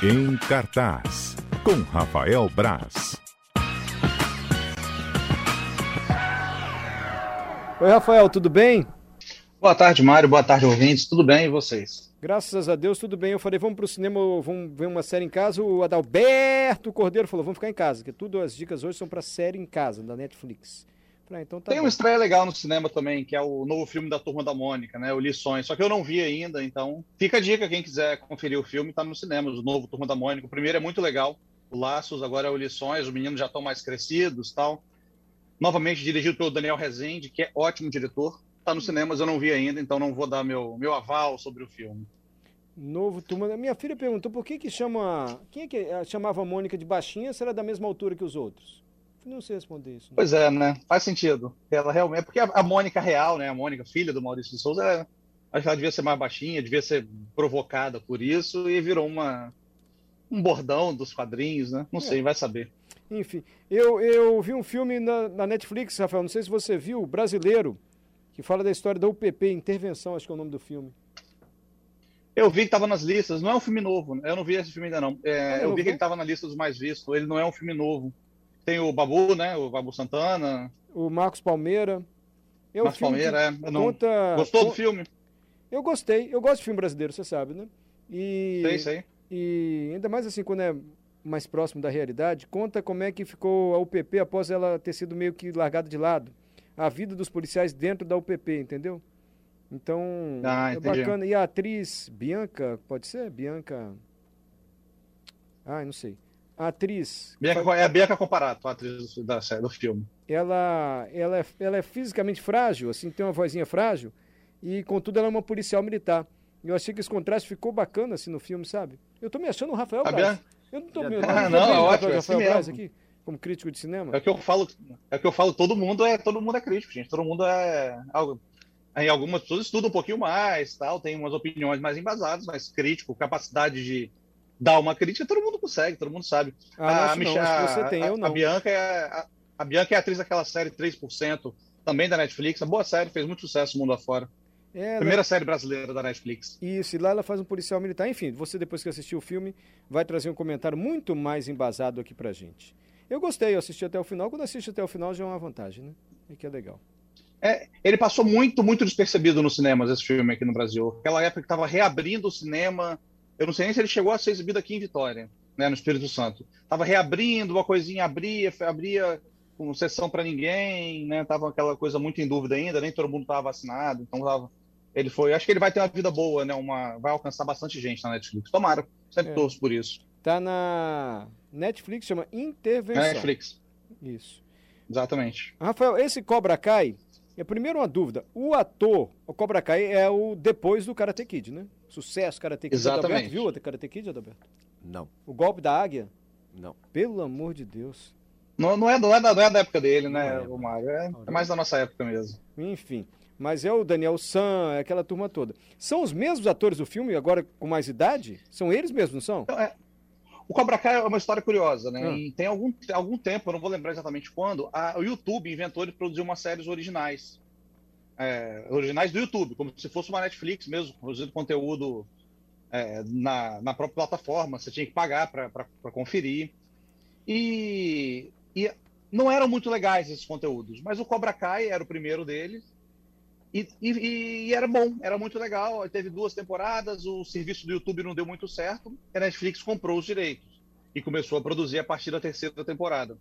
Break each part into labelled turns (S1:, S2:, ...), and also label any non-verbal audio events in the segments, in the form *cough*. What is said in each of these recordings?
S1: Em cartaz, com Rafael Braz.
S2: Oi, Rafael, tudo bem?
S3: Boa tarde, Mário. Boa tarde, ouvintes. Tudo bem e vocês?
S2: Graças a Deus, tudo bem. Eu falei, vamos pro cinema, vamos ver uma série em casa. O Adalberto Cordeiro falou, vamos ficar em casa, que tudo as dicas hoje são para série em casa, da Netflix.
S3: Falei, então tá Tem bom. uma estreia legal no cinema também, que é o novo filme da Turma da Mônica, né? O Lições. Só que eu não vi ainda, então fica a dica, quem quiser conferir o filme, tá no cinema, o novo Turma da Mônica. O primeiro é muito legal, o Laços, agora é o Lições, os meninos já estão mais crescidos tal. Novamente dirigido pelo Daniel Rezende, que é ótimo diretor. Tá no cinema, mas eu não vi ainda, então não vou dar meu, meu aval sobre o filme.
S2: Novo turma. Minha filha perguntou por que que chama. Quem é que eh, chamava a Mônica de baixinha se ela é da mesma altura que os outros? Não sei responder isso. Né?
S3: Pois é, né? Faz sentido. Ela realmente. É porque a, Mônica real, né? A Mônica, filha do Maurício de Souza, ela, acho que ela devia ser mais baixinha, devia ser provocada por isso e virou uma um bordão dos quadrinhos, né? Não é. sei, vai saber.
S2: Enfim, eu, eu vi um filme na, na, Netflix, Rafael, não sei se você viu, brasileiro, que fala da história da UPP, Intervenção, acho que é o nome do filme.
S3: Eu vi que estava nas listas, não é um filme novo, né? eu não vi esse filme ainda não. É, eu vi que ele estava na lista dos mais vistos, ele não é um filme novo. Tem o Babu, né? O Babu Santana.
S2: O Marcos Palmeira.
S3: É Marcos Palmeira, é. Não... Conta... Gostou do filme?
S2: Eu gostei, eu gosto de filme brasileiro, você sabe, né?
S3: E... Sei, sei.
S2: E ainda mais assim, quando é mais próximo da realidade, conta como é que ficou a UPP após ela ter sido meio que largada de lado. A vida dos policiais dentro da UPP, entendeu? Então, ah, é bacana. E a atriz Bianca, pode ser? Bianca. Ah, não sei. A atriz.
S3: Bianca, é a Bianca Comparato, a atriz da do filme.
S2: Ela, ela, é, ela é fisicamente frágil, assim, tem uma vozinha frágil, e contudo ela é uma policial militar. Eu achei que esse contraste ficou bacana assim no filme, sabe? Eu tô me achando o Rafael a Braz. Bianca... Eu não tô me
S3: Ah, não, é ótimo, é assim Rafael Braz
S2: aqui, como crítico de cinema.
S3: É o que eu falo, é o que eu falo, todo mundo é, todo mundo é crítico, gente. Todo mundo é algo Aí algumas pessoas estudam um pouquinho mais, tal, tem umas opiniões mais embasadas, mais crítico, capacidade de dar uma crítica, todo mundo consegue, todo mundo sabe.
S2: Ah, a, não, você tem, eu não.
S3: A Bianca, é, a, a, Bianca é atriz daquela série 3%, também da Netflix, a boa série, fez muito sucesso mundo afora. É, Primeira série brasileira da Netflix.
S2: Isso, e lá ela faz um policial militar. Enfim, você depois que assistiu o filme, vai trazer um comentário muito mais embasado aqui pra gente. Eu gostei, eu assisti até o final. Quando assiste até o final já é uma vantagem, né? É que é legal.
S3: É, ele passou muito, muito despercebido nos cinemas, esse filme aqui no Brasil. Aquela época que estava reabrindo o cinema. Eu não sei nem se ele chegou a ser exibido aqui em Vitória, né, no Espírito Santo. Estava reabrindo, uma coisinha abria, abria com sessão para ninguém, né? Tava aquela coisa muito em dúvida ainda, nem todo mundo estava vacinado, então tava, ele foi. Acho que ele vai ter uma vida boa, né? Uma, vai alcançar bastante gente na Netflix. Tomara, sempre é. torço por isso.
S2: Tá na Netflix, chama Intervenção.
S3: Netflix.
S2: Isso.
S3: Exatamente.
S2: Rafael, esse Cobra Kai, é primeiro uma dúvida. O ator, o Cobra Kai, é o depois do Karate Kid, né? Sucesso Karate Kid.
S3: Exatamente.
S2: Adalberto, viu o Karate Kid, Adalberto?
S4: Não.
S2: O golpe da águia?
S4: Não.
S2: Pelo amor de Deus.
S3: Não, não, é, não, é, da, não é da época dele, né, é. o Mário? É, é, mais da nossa época mesmo.
S2: Enfim. Mas é o Daniel San, é aquela turma toda. São os mesmos atores do filme, agora com mais idade? São eles mesmos, não são?
S3: Então, é, o Cobra Kai é uma história curiosa, né? E tem algum, algum tempo, eu não vou lembrar exatamente quando, a, o YouTube inventou de produzir umas séries originais é, originais do YouTube, como se fosse uma Netflix mesmo, produzindo conteúdo é, na, na própria plataforma, você tinha que pagar para conferir. E, e não eram muito legais esses conteúdos, mas o Cobra Kai era o primeiro deles. E, e, e, era bom, era muito legal. Teve duas temporadas, o serviço do YouTube não deu muito certo, a Netflix comprou os direitos e começou a produzir a partir da terceira temporada.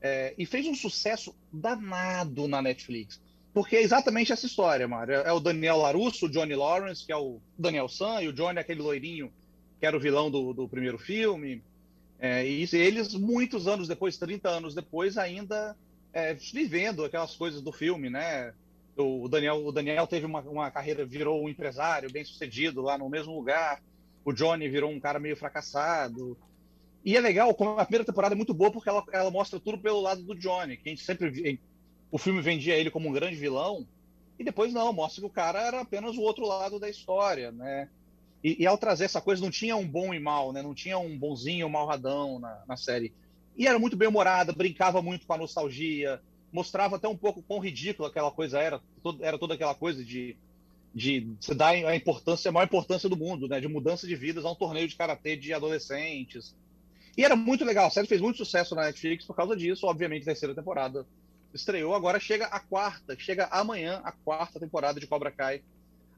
S3: É, e fez um sucesso danado na Netflix. Porque é exatamente essa história, Mário. É o Daniel Larusso, o Johnny Lawrence, que é o Daniel San, e o Johnny é aquele loirinho que era o vilão do, do primeiro filme. É, e eles, muitos anos depois, 30 anos depois, ainda é, vivendo aquelas coisas do filme, né? O Daniel, o Daniel teve uma, uma carreira, virou um empresário bem sucedido lá no mesmo lugar. O Johnny virou um cara meio fracassado. E é legal, a primeira temporada é muito boa porque ela, ela mostra tudo pelo lado do Johnny, que a gente sempre o filme vendia ele como um grande vilão, e depois não, mostra que o cara era apenas o outro lado da história, né? E, e ao trazer essa coisa, não tinha um bom e mal, né? Não tinha um bonzinho ou malradão na, na série. E era muito bem humorada, brincava muito com a nostalgia, mostrava até um pouco quão ridícula aquela coisa era, todo, era toda aquela coisa de de se dar a importância, a maior importância do mundo, né? De mudança de vidas a um torneio de karatê de adolescentes. E era muito legal. A série fez muito sucesso na Netflix por causa disso. Obviamente, a terceira temporada estreou. Agora chega a quarta, chega amanhã a quarta temporada de Cobra Kai.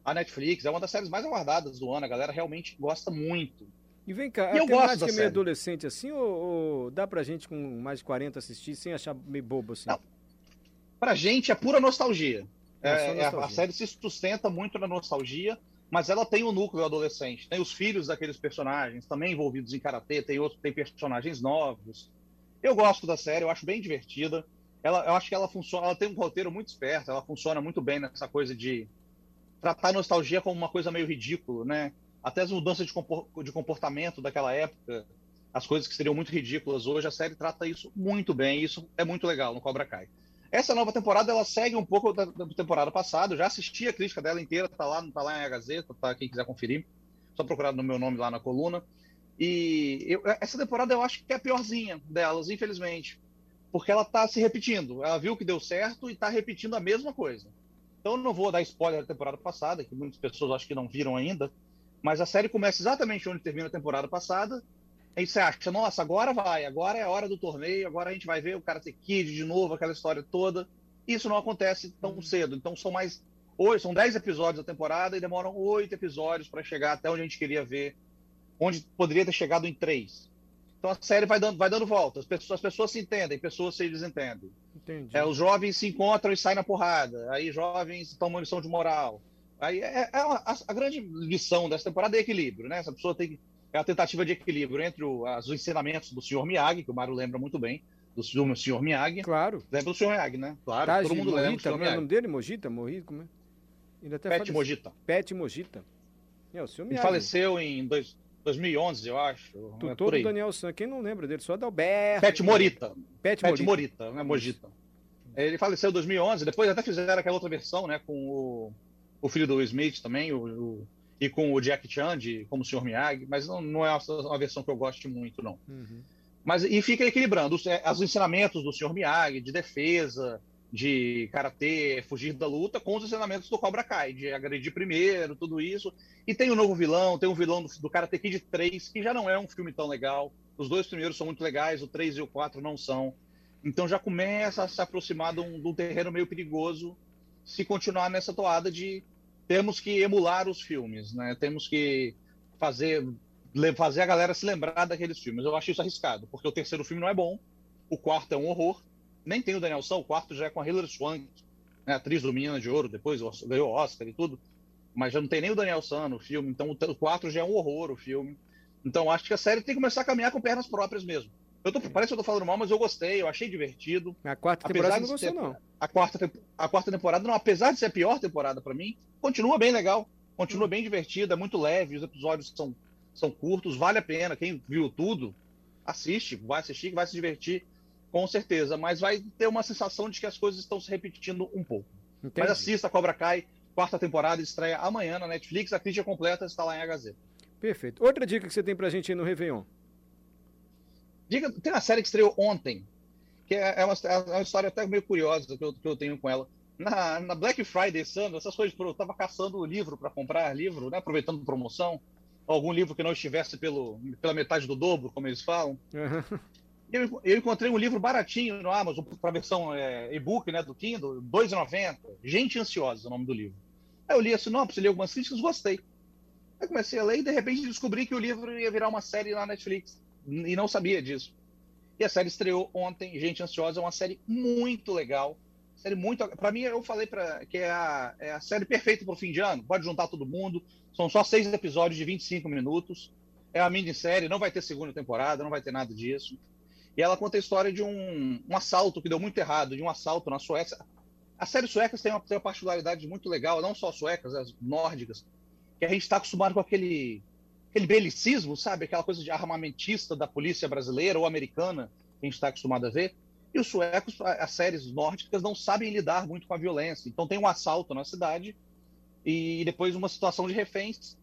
S3: A Netflix é uma das séries mais aguardadas do ano. A galera realmente gosta muito.
S2: E vem cá, e a eu temática é meio série. adolescente assim, ou, ou, dá pra gente com mais de 40 assistir sem achar meio bobo assim? Não.
S3: Pra gente é pura nostalgia. É, é, nostalgia. a série se sustenta muito na nostalgia, mas ela tem o núcleo adolescente. Tem os filhos daqueles personagens também envolvidos em karatê, tem outros, tem personagens novos. Eu gosto da série, eu acho bem divertida. Ela, eu acho que ela funciona, ela tem um roteiro muito esperto, ela funciona muito bem nessa coisa de tratar a nostalgia como uma coisa meio ridícula, né? até as mudanças de comportamento daquela época, as coisas que seriam muito ridículas hoje, a série trata isso muito bem, e isso é muito legal no Cobra Kai. Essa nova temporada, ela segue um pouco da, da temporada passada, eu já assisti a crítica dela inteira, tá lá, tá lá em Gazeta, tá, quem quiser conferir, só procurar no meu nome lá na coluna. E eu, essa temporada eu acho que é a piorzinha delas, infelizmente, porque ela tá se repetindo. Ela viu que deu certo e tá repetindo a mesma coisa. Então não vou dar spoiler da temporada passada, que muitas pessoas acho que não viram ainda, mas a série começa exatamente onde termina a temporada passada. Aí você acha, nossa, agora vai, agora é a hora do torneio, agora a gente vai ver o Karate Kid de novo, aquela história toda. Isso não acontece tão uhum. cedo. Então são mais. Hoje são 10 episódios da temporada e demoram oito episódios para chegar até onde a gente queria ver, onde poderia ter chegado em três. Então a série vai dando, vai dando volta. As pessoas, as pessoas se entendem, pessoas se desentendem. Entendi. É, os jovens se encontram e saem na porrada. Aí jovens tomam lição de moral. Aí é, é a, a, grande lição dessa temporada é equilíbrio, né? Essa pessoa tem que. É a tentativa de equilíbrio entre o, as, os ensinamentos do senhor Miyagi, que o Mário lembra muito bem, do senhor Miyagi.
S2: Claro.
S3: Lembra do senhor Miyagi, né? Claro,
S2: todo mundo Morita, lembra. Como é o nome dele? Mojita? Morri, como é?
S3: Ele até Pet Mojita.
S2: Pet Mojita.
S3: É, o senhor Miyagi. Ele faleceu em dois, 2011, eu acho.
S2: Tutor é do Daniel San. Quem não lembra dele? Só Adalberto.
S3: Pet Morita. Pet, Pet Morita, Morita né? Mojita. Ele faleceu em 2011, depois até fizeram aquela outra versão, né? Com o o filho do Will Smith também, o, o, e com o Jack Chan de, como o Sr. Miyagi, mas não, não é uma, uma, versão que eu goste muito, não. Uhum. Mas, e fica equilibrando os, é, os ensinamentos do Sr. Miyagi de defesa, de karatê, fugir da luta, com os ensinamentos do Cobra Kai, de agredir primeiro, tudo isso. E tem o um novo vilão, tem um vilão do, do Karate Kid 3, que já não é um filme tão legal. Os dois primeiros são muito legais, o 3 e o 4 não são. Então já começa a se aproximar de um, de um terreno meio perigoso se continuar nessa toada de temos que emular os filmes, né? Temos que fazer fazer a galera se lembrar daqueles filmes. Eu acho isso arriscado, porque o terceiro filme não é bom, o quarto é um horror, nem tem o Daniel San, o quarto já é com a Hilary Swank, né, atriz do Menina de Ouro, depois ganhou Oscar e tudo, mas já não tem nem o Daniel San no filme, então o quarto já é um horror o filme. Então acho que a série tem que começar a caminhar com pernas próprias mesmo. Eu tô, parece que eu tô falando mal, mas eu gostei, eu achei divertido.
S2: A quarta temporada não gostou, não.
S3: A quarta, a quarta temporada, não, apesar de ser a pior temporada para mim, continua bem legal, continua hum. bem divertida, é muito leve, os episódios são, são curtos, vale a pena. Quem viu tudo, assiste, vai assistir, vai se divertir, com certeza. Mas vai ter uma sensação de que as coisas estão se repetindo um pouco. Entendi. Mas assista Cobra Kai, quarta temporada, estreia amanhã na Netflix, a crítica completa está lá em HZ.
S2: Perfeito. Outra dica que você tem pra gente aí no Réveillon.
S3: Diga, tem uma série que estreou ontem, que é, é uma, é uma história até meio curiosa que eu, que eu tenho com ela. Na, na Black Friday esse ano, essas coisas, eu estava caçando livro para comprar livro, né, aproveitando promoção, algum livro que não estivesse pelo, pela metade do dobro, como eles falam. Uhum. Eu, eu, encontrei um livro baratinho no Amazon, para a versão é, e-book né, do Kindle, R$ 2,90. Gente Ansiosa, é o nome do livro. Aí eu li a sinopse, li algumas críticas, gostei. Aí comecei a ler e de repente descobri que o livro ia virar uma série na Netflix e não sabia disso. E a série estreou ontem, Gente Ansiosa, é uma série muito legal. Série muito. Para mim, eu falei pra, que é a, é a série perfeita para o fim de ano. Pode juntar todo mundo. São só seis episódios de 25 minutos. É uma minissérie, não vai ter segunda temporada, não vai ter nada disso. E ela conta a história de um, um assalto que deu muito errado, de um assalto na Suécia. As séries suecas têm uma, têm uma particularidade muito legal, não só suecas, as nórdicas, que a gente está acostumado com aquele aquele belicismo, sabe? Aquela coisa de armamentista da polícia brasileira ou americana que a gente está acostumado a ver. E os suecos, as séries nórdicas, não sabem lidar muito com a violência. Então tem um assalto na cidade e depois uma situação de reféns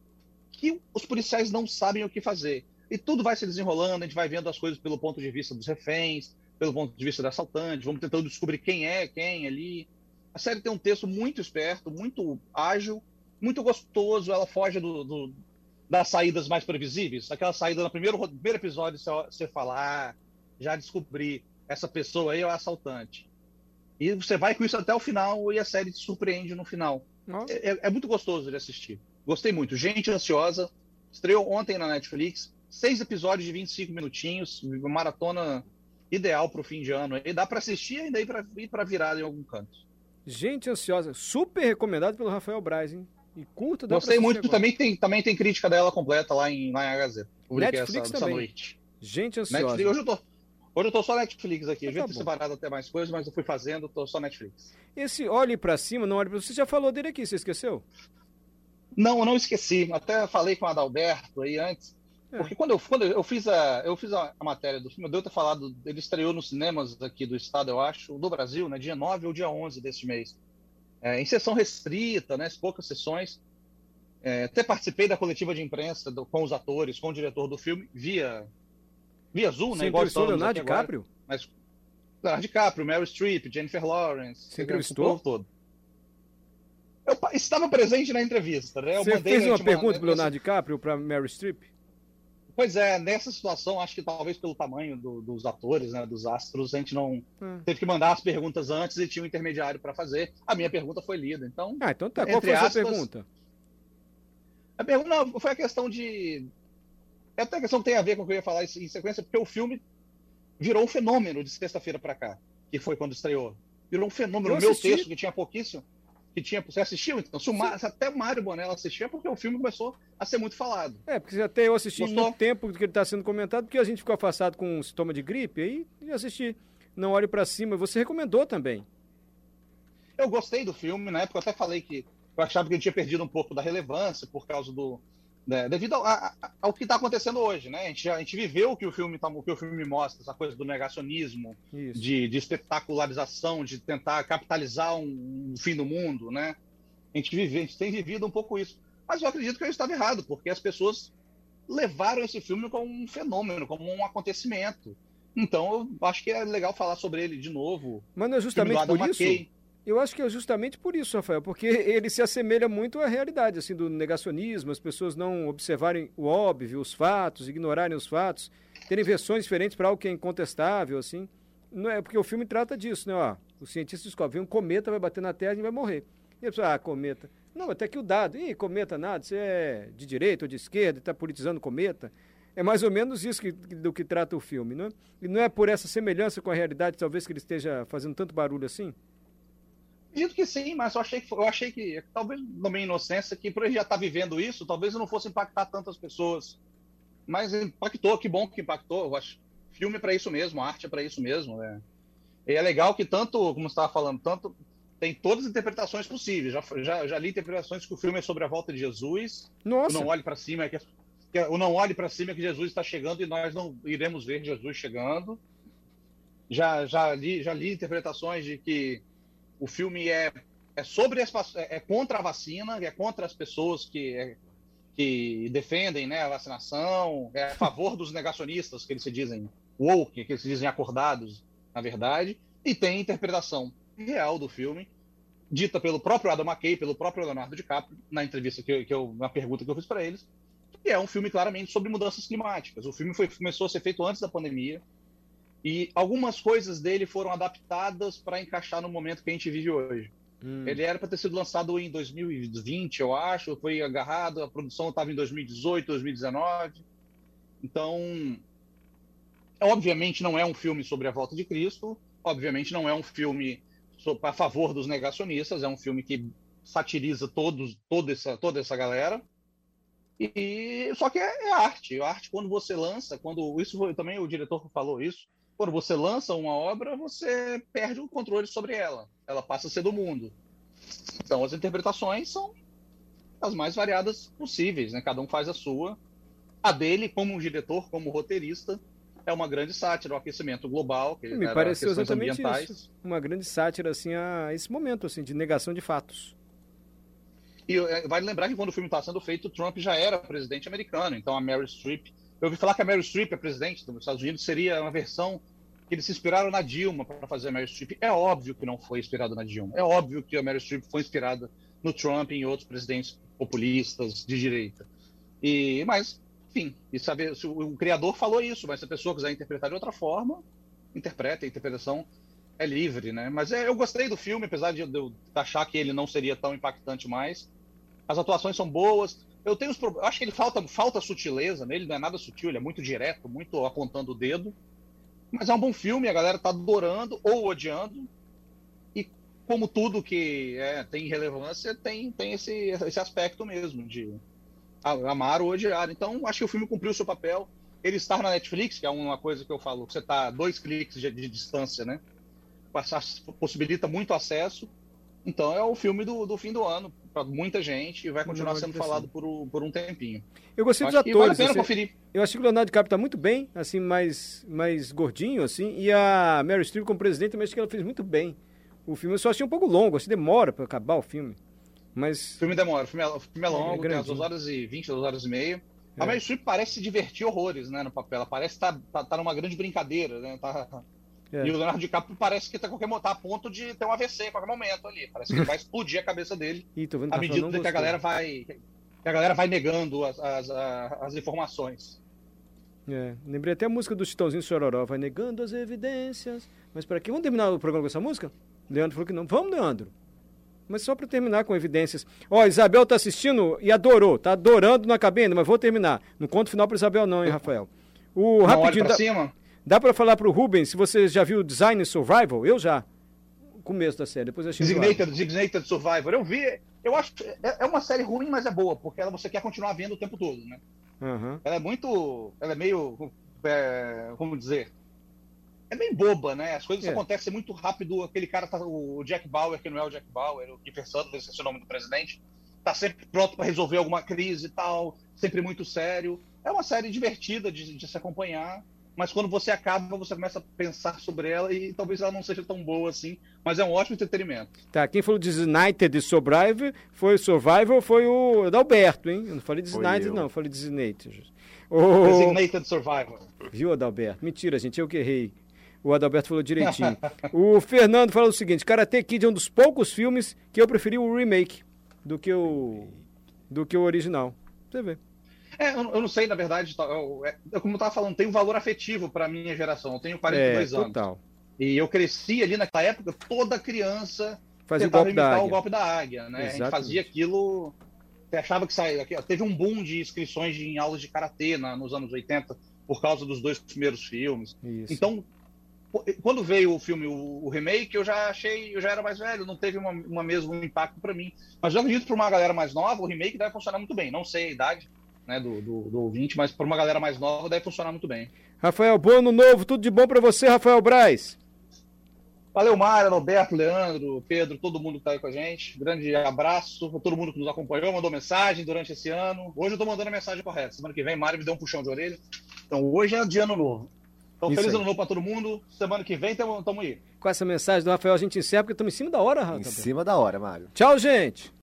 S3: que os policiais não sabem o que fazer. E tudo vai se desenrolando, a gente vai vendo as coisas pelo ponto de vista dos reféns, pelo ponto de vista do assaltante, vamos tentando descobrir quem é quem ali. A série tem um texto muito esperto, muito ágil muito gostoso, ela foge do, do, das saídas mais previsíveis. Aquela saída no primeiro, primeiro episódio, você fala, ah, já descobri, essa pessoa aí é o assaltante. E você vai com isso até o final e a série te surpreende no final. É, é, é, muito gostoso de assistir. Gostei muito. Gente Ansiosa, estreou ontem na Netflix, seis episódios de 25 minutinhos, uma maratona ideal para o fim de ano. E dá para assistir e ainda ir para virada em algum canto.
S2: Gente Ansiosa, super recomendado pelo Rafael Braz, hein? E curto,
S3: dá Gostei muito, também tem, também tem crítica dela completa lá em, lá em Gazeta.
S2: Netflix essa, também. noite. Gente ansiosa.
S3: Netflix, hoje, eu tô, hoje eu tô só Netflix aqui. Eu devia tá ter separado até mais coisas, mas eu fui fazendo, tô só Netflix.
S2: Esse olhe para cima, não olhe para Você já falou dele aqui, você esqueceu?
S3: Não, eu não esqueci. Até falei com o Adalberto aí antes. É. Porque quando eu, quando eu fiz, a, eu fiz a, a matéria do filme, eu devo ter falado, ele estreou nos cinemas aqui do estado, eu acho, do Brasil, né, dia 9 ou dia 11 deste mês é, em sessão restrita, né, poucas sessões. É, até participei da coletiva de imprensa do, com os atores, com o diretor do filme, via, via Zoom, né?
S2: Igual estamos Leonardo DiCaprio? Agora,
S3: mas, Leonardo DiCaprio, Meryl Streep, Jennifer Lawrence.
S2: Você entrevistou?
S3: todo. Eu estava presente na entrevista, né? Eu
S2: Você fez uma pergunta para Leonardo DiCaprio para Meryl Streep?
S3: Pois é, nessa situação, acho que talvez pelo tamanho do, dos atores, né, dos astros, a gente não hum. teve que mandar as perguntas antes e tinha um intermediário para fazer. A minha pergunta foi lida, então.
S2: Ah, então tá. Qual foi a sua pergunta?
S3: A pergunta não, foi a questão de. É até a questão que tem a ver com o que eu ia falar em sequência, porque o filme virou um fenômeno de sexta-feira para cá, que foi quando estreou. Virou um fenômeno. O meu texto, que tinha pouquíssimo, que tinha. Você assistiu então? Se, o se até o Mário Bonella assistia, é porque o filme começou a ser muito falado.
S2: É, porque até eu assisti Gostou? muito tempo que ele está sendo comentado, porque a gente ficou afastado com um sintoma de gripe, aí assisti. Não olhe para cima. Você recomendou também.
S3: Eu gostei do filme, na época eu até falei que eu achava que ele tinha perdido um pouco da relevância por causa do, né, devido ao, a, ao que está acontecendo hoje, né? A gente, a gente viveu o que o filme tá, o que o filme mostra, essa coisa do negacionismo, de, de, espetacularização, de tentar capitalizar um, um, fim do mundo, né? A gente vive, a gente tem vivido um pouco isso. Mas eu acredito que eu estava errado, porque as pessoas levaram esse filme como um fenômeno, como um acontecimento. Então, eu acho que é legal falar sobre ele de novo.
S2: Mas não é justamente por isso? Eu acho que é justamente por isso, Rafael, porque *laughs* ele se assemelha muito à realidade, assim, do negacionismo, as pessoas não observarem o óbvio, os fatos, ignorarem os fatos, terem versões diferentes para algo que é incontestável, assim. Não é porque o filme trata disso, né? Ó, o cientista descobre, um cometa vai bater na Terra e vai morrer. E a pessoa, ah, cometa. Não, até que o dado, ih, cometa nada, você é de direita ou de esquerda, está politizando cometa. É mais ou menos isso que, do que trata o filme, não é? E não é por essa semelhança com a realidade, talvez, que ele esteja fazendo tanto barulho assim?
S3: Acredito que sim, mas eu achei que, eu achei que talvez na minha inocência, que por ele já estar tá vivendo isso, talvez não fosse impactar tantas pessoas. Mas impactou, que bom que impactou. Eu acho filme é para isso mesmo, arte é para isso mesmo. Né? E é legal que tanto, como você estava falando, tanto tem todas as interpretações possíveis. Já, já, já li interpretações que o filme é sobre a volta de Jesus.
S2: Nossa.
S3: Não olhe para cima, é que, que o não olhe para cima é que Jesus está chegando e nós não iremos ver Jesus chegando. Já, já li, já li interpretações de que o filme é, é sobre as, é, é contra a vacina, é contra as pessoas que, é, que defendem né, a vacinação, é a favor dos negacionistas, que eles se dizem woke, que eles se dizem acordados, na verdade, e tem interpretação real do filme, dita pelo próprio Adam McKay, pelo próprio Leonardo DiCaprio, na entrevista que, que eu, na pergunta que eu fiz para eles, que é um filme claramente sobre mudanças climáticas. O filme foi, começou a ser feito antes da pandemia, e algumas coisas dele foram adaptadas para encaixar no momento que a gente vive hoje. Hum. Ele era para ter sido lançado em 2020, eu acho, foi agarrado, a produção estava em 2018, 2019. Então, obviamente não é um filme sobre a volta de Cristo, obviamente não é um filme a favor dos negacionistas, é um filme que satiriza todos, toda essa, toda essa galera. E só que é, é arte. A arte quando você lança, quando isso foi também o diretor falou isso, quando você lança uma obra, você perde o controle sobre ela. Ela passa a ser do mundo. Então, as interpretações são as mais variadas possíveis, né? Cada um faz a sua. A dele, como diretor, como roteirista, é uma grande sátira ao aquecimento global. Que
S2: Me pareceu exatamente isso. Uma grande sátira assim a esse momento assim de negação de fatos.
S3: E é, vale lembrar que quando o filme está sendo feito, Trump já era presidente americano. Então a Meryl Streep eu ouvi falar que a Meryl Streep, a presidente dos Estados Unidos, seria uma versão que eles se inspiraram na Dilma para fazer a Meryl Streep. É óbvio que não foi inspirado na Dilma. É óbvio que a Meryl Streep foi inspirada no Trump e em outros presidentes populistas de direita. E, mas, enfim, e saber, se o, o criador falou isso, mas se a pessoa quiser interpretar de outra forma, interpreta, a interpretação é livre, né? Mas é, eu gostei do filme, apesar de eu achar que ele não seria tão impactante mais. As atuações são boas. Eu tenho os eu acho que ele falta falta sutileza nele, não é nada sutil, ele é muito direto, muito apontando o dedo. Mas é um bom filme, a galera tá adorando ou odiando. E como tudo que é, tem relevância, tem, tem esse, esse aspecto mesmo de amar ou odiar. Então, acho que o filme cumpriu o seu papel. Ele estar na Netflix, que é uma coisa que eu falo, você está dois cliques de, de distância, né? possibilita muito acesso. Então é o filme do, do fim do ano para muita gente e vai continuar sendo falado por, por um tempinho.
S2: Eu gostei dos atores. Vale a pena assim, conferir. Eu achei que o Leonardo DiCaprio está muito bem, assim, mais, mais gordinho, assim, e a Mary Streep como presidente também acho que ela fez muito bem. O filme eu só achei um pouco longo, assim, demora para acabar o filme. Mas...
S3: O filme demora, o filme é, o filme é longo, é tem as 2 horas e 20, 2 horas e meia. É. A Mary Streep parece se divertir horrores, né, no papel. Ela parece estar tá, tá, tá numa grande brincadeira, né? Tá, é. E o Leonardo DiCaprio parece que tá, qualquer, tá a ponto de ter um AVC a qualquer momento ali. Parece que vai explodir a cabeça dele *laughs* Ih, à medida que a galera vai. Que a galera vai negando as, as, as informações.
S2: É, lembrei até a música do Chitãozinho Chororó, vai negando as evidências. Mas para quê? Vamos terminar o programa com essa música? Leandro falou que não. Vamos, Leandro. Mas só para terminar com evidências. Ó, Isabel tá assistindo e adorou, tá adorando, não acabei ainda, mas vou terminar. Não conto final para Isabel não, hein, Rafael.
S3: O não rapidinho da... cima.
S2: Dá para falar para o Rubens se você já viu Design Survival? Eu já. Começo da série, depois eu achei
S3: Designated, Designated Survivor. Eu vi, eu acho é, é uma série ruim, mas é boa, porque ela você quer continuar vendo o tempo todo, né? Uhum. Ela é muito, ela é meio, é, como dizer, é bem boba, né? As coisas é. acontecem muito rápido. Aquele cara, tá, o Jack Bauer, que não é o Jack Bauer, o Kiefer Sutherland, esse é o nome do presidente, tá sempre pronto para resolver alguma crise e tal, sempre muito sério. É uma série divertida de, de se acompanhar mas quando você acaba, você começa a pensar sobre ela e talvez ela não seja tão boa assim, mas é um ótimo entretenimento.
S2: Tá, quem falou Designated Survivor foi o Survivor, foi o Adalberto, hein? Eu não falei Designated, não, eu falei Designated.
S3: O... Designated Survivor.
S2: Viu, Adalberto? Mentira, gente, eu que errei. O Adalberto falou direitinho. *laughs* o Fernando falou o seguinte: Karate Kid é um dos poucos filmes que eu preferi o remake do que o, do que o original. Você vê.
S3: É, eu, não sei, na verdade, eu, é, como eu estava falando, tem um valor afetivo para minha geração. Eu tenho 42 é, anos. Total. E eu cresci ali naquela época, toda criança
S2: fazia tentava
S3: o golpe imitar o golpe da águia, né? Exatamente. A gente fazia aquilo. Você achava que saía. Teve um boom de inscrições em aulas de karatê na, nos anos 80 por causa dos dois primeiros filmes. Isso. Então, quando veio o filme, o, o, remake, eu já achei, eu já era mais velho, não teve uma, uma mesmo impacto para mim. Mas eu acredito para uma galera mais nova, o remake deve funcionar muito bem. Não sei a idade, né, do, do, do ouvinte, mas para uma galera mais nova deve funcionar muito bem.
S2: Rafael, bom ano novo, tudo de bom para você, Rafael Braz.
S3: Valeu, Mário, Roberto, Leandro, Pedro, todo mundo que está aí com a gente. Grande abraço a todo mundo que nos acompanhou, mandou mensagem durante esse ano. Hoje eu estou mandando a mensagem correta. Semana que vem, Mário me deu um puxão de orelha. Então hoje é de ano novo. Então, Isso feliz aí. ano novo para todo mundo. Semana que vem, tamo, tamo aí.
S2: Com essa mensagem do Rafael, a gente encerra, porque estamos em cima da hora,
S4: Rafael. Em cima da hora, Mário.
S2: Tchau, gente.